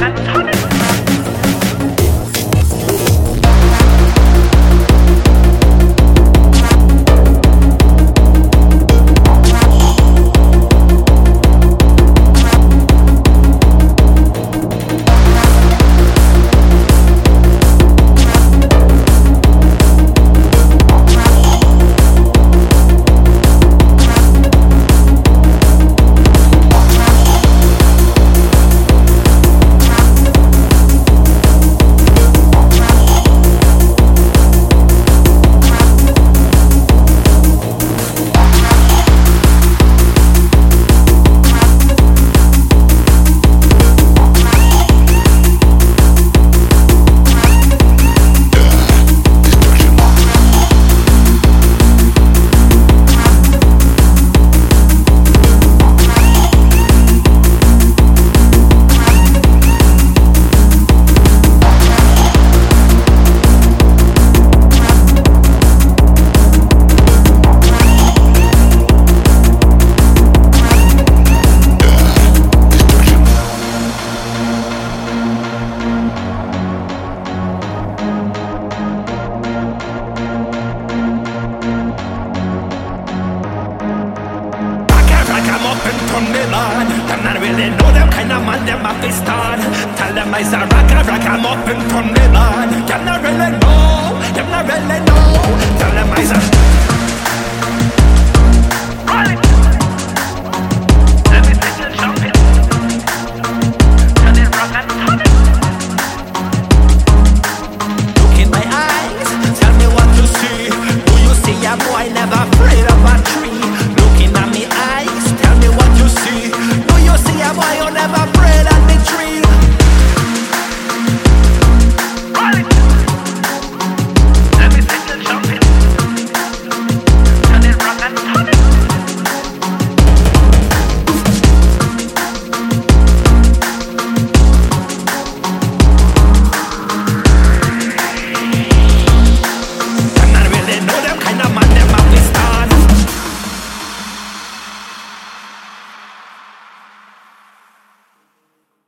That's I'm not really know them kind of man them a fist on Tell them I's a rocker, I rock, I'm up and from the band. I'm not really know, I'm not really know Tell them I's a